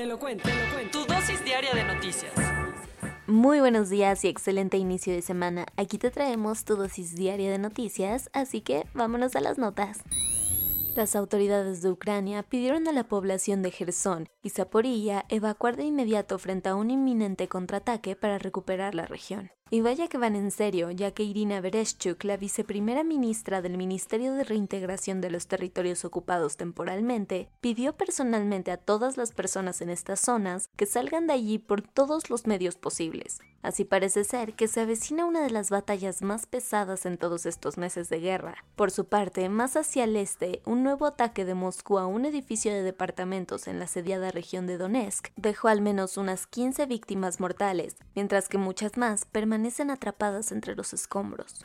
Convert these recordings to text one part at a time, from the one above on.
Te lo cuento, te lo cuento. Tu dosis diaria de noticias. Muy buenos días y excelente inicio de semana. Aquí te traemos tu dosis diaria de noticias, así que vámonos a las notas. Las autoridades de Ucrania pidieron a la población de Gerson y Zaporilla evacuar de inmediato frente a un inminente contraataque para recuperar la región. Y vaya que van en serio, ya que Irina Bereshchuk, la viceprimera ministra del Ministerio de Reintegración de los Territorios Ocupados temporalmente, pidió personalmente a todas las personas en estas zonas que salgan de allí por todos los medios posibles. Así parece ser que se avecina una de las batallas más pesadas en todos estos meses de guerra. Por su parte, más hacia el este, un nuevo ataque de Moscú a un edificio de departamentos en la asediada región de Donetsk dejó al menos unas 15 víctimas mortales, mientras que muchas más permanecen atrapadas entre los escombros.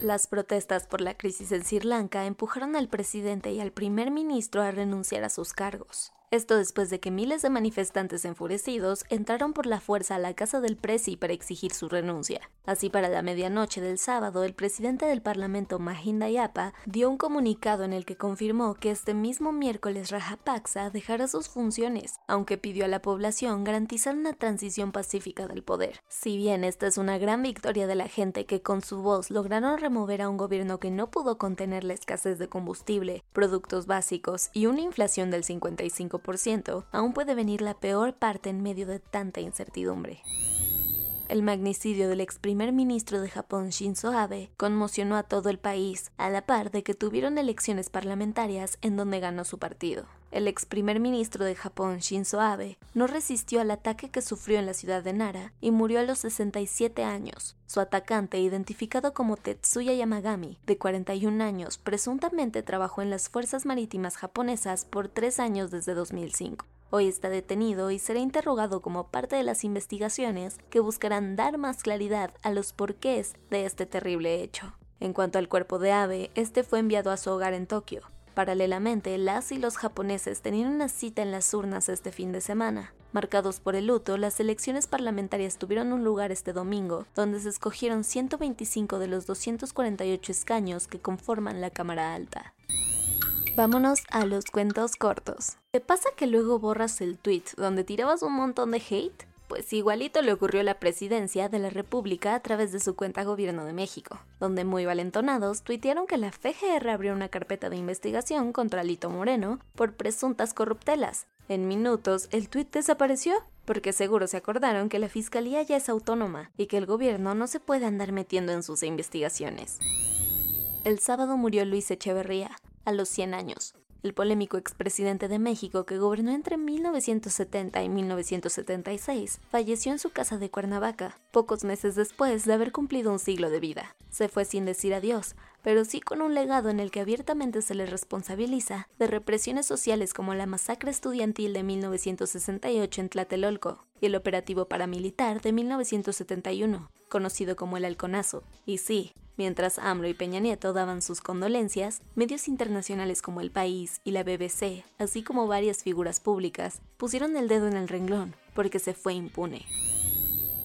Las protestas por la crisis en Sri Lanka empujaron al presidente y al primer ministro a renunciar a sus cargos. Esto después de que miles de manifestantes enfurecidos entraron por la fuerza a la casa del presi para exigir su renuncia. Así para la medianoche del sábado, el presidente del Parlamento Mahinda Yapa dio un comunicado en el que confirmó que este mismo miércoles Rajapaksa dejará sus funciones, aunque pidió a la población garantizar una transición pacífica del poder. Si bien esta es una gran victoria de la gente que con su voz lograron remover a un gobierno que no pudo contener la escasez de combustible, productos básicos y una inflación del 55%, aún puede venir la peor parte en medio de tanta incertidumbre. El magnicidio del ex primer ministro de Japón Shinzo Abe conmocionó a todo el país, a la par de que tuvieron elecciones parlamentarias en donde ganó su partido. El ex primer ministro de Japón Shinzo Abe no resistió al ataque que sufrió en la ciudad de Nara y murió a los 67 años. Su atacante, identificado como Tetsuya Yamagami, de 41 años, presuntamente trabajó en las Fuerzas Marítimas japonesas por tres años desde 2005. Hoy está detenido y será interrogado como parte de las investigaciones que buscarán dar más claridad a los porqués de este terrible hecho. En cuanto al cuerpo de Abe, este fue enviado a su hogar en Tokio. Paralelamente, las y los japoneses tenían una cita en las urnas este fin de semana. Marcados por el luto, las elecciones parlamentarias tuvieron un lugar este domingo, donde se escogieron 125 de los 248 escaños que conforman la Cámara Alta. Vámonos a los cuentos cortos. ¿Te pasa que luego borras el tweet donde tirabas un montón de hate? Pues igualito le ocurrió a la presidencia de la República a través de su cuenta Gobierno de México, donde muy valentonados tuitearon que la FGR abrió una carpeta de investigación contra Lito Moreno por presuntas corruptelas. En minutos el tuit desapareció, porque seguro se acordaron que la fiscalía ya es autónoma y que el gobierno no se puede andar metiendo en sus investigaciones. El sábado murió Luis Echeverría, a los 100 años. El polémico expresidente de México que gobernó entre 1970 y 1976 falleció en su casa de Cuernavaca, pocos meses después de haber cumplido un siglo de vida. Se fue sin decir adiós, pero sí con un legado en el que abiertamente se le responsabiliza de represiones sociales como la masacre estudiantil de 1968 en Tlatelolco y el operativo paramilitar de 1971, conocido como el Halconazo. Y sí, Mientras AMLO y Peña Nieto daban sus condolencias, medios internacionales como El País y la BBC, así como varias figuras públicas, pusieron el dedo en el renglón porque se fue impune.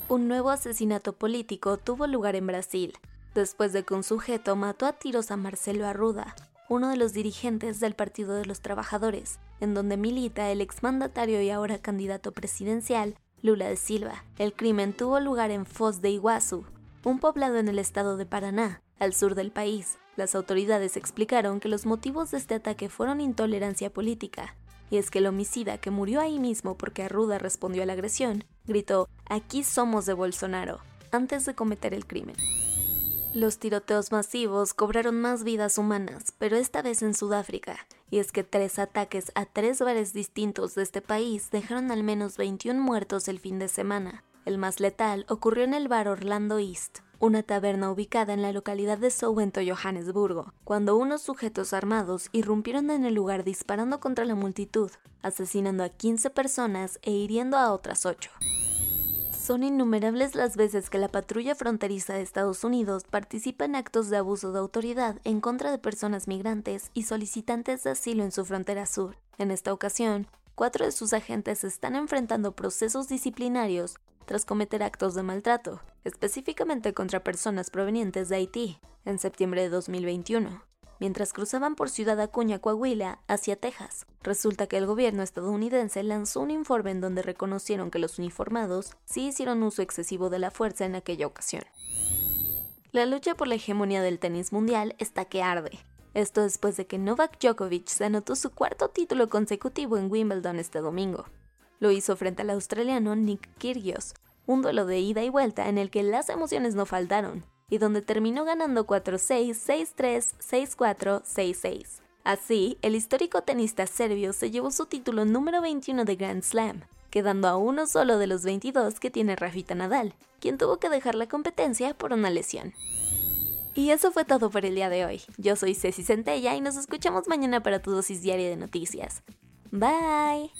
Un nuevo asesinato político tuvo lugar en Brasil, después de que un sujeto mató a tiros a Marcelo Arruda, uno de los dirigentes del Partido de los Trabajadores, en donde milita el exmandatario y ahora candidato presidencial Lula de Silva. El crimen tuvo lugar en Foz de Iguazú, un poblado en el estado de Paraná, al sur del país. Las autoridades explicaron que los motivos de este ataque fueron intolerancia política, y es que el homicida, que murió ahí mismo porque Arruda respondió a la agresión, gritó, Aquí somos de Bolsonaro, antes de cometer el crimen. Los tiroteos masivos cobraron más vidas humanas, pero esta vez en Sudáfrica, y es que tres ataques a tres bares distintos de este país dejaron al menos 21 muertos el fin de semana. El más letal ocurrió en el bar Orlando East, una taberna ubicada en la localidad de Sowento, Johannesburgo, cuando unos sujetos armados irrumpieron en el lugar disparando contra la multitud, asesinando a 15 personas e hiriendo a otras 8. Son innumerables las veces que la patrulla fronteriza de Estados Unidos participa en actos de abuso de autoridad en contra de personas migrantes y solicitantes de asilo en su frontera sur. En esta ocasión, cuatro de sus agentes están enfrentando procesos disciplinarios tras cometer actos de maltrato, específicamente contra personas provenientes de Haití, en septiembre de 2021 mientras cruzaban por Ciudad Acuña, Coahuila, hacia Texas. Resulta que el gobierno estadounidense lanzó un informe en donde reconocieron que los uniformados sí hicieron uso excesivo de la fuerza en aquella ocasión. La lucha por la hegemonía del tenis mundial está que arde. Esto después de que Novak Djokovic se anotó su cuarto título consecutivo en Wimbledon este domingo. Lo hizo frente al australiano Nick Kyrgios, un duelo de ida y vuelta en el que las emociones no faltaron, y donde terminó ganando 4-6, 6-3, 6-4, 6-6. Así, el histórico tenista serbio se llevó su título número 21 de Grand Slam, quedando a uno solo de los 22 que tiene Rafita Nadal, quien tuvo que dejar la competencia por una lesión. Y eso fue todo por el día de hoy. Yo soy Ceci Centella y nos escuchamos mañana para tu dosis diaria de noticias. Bye.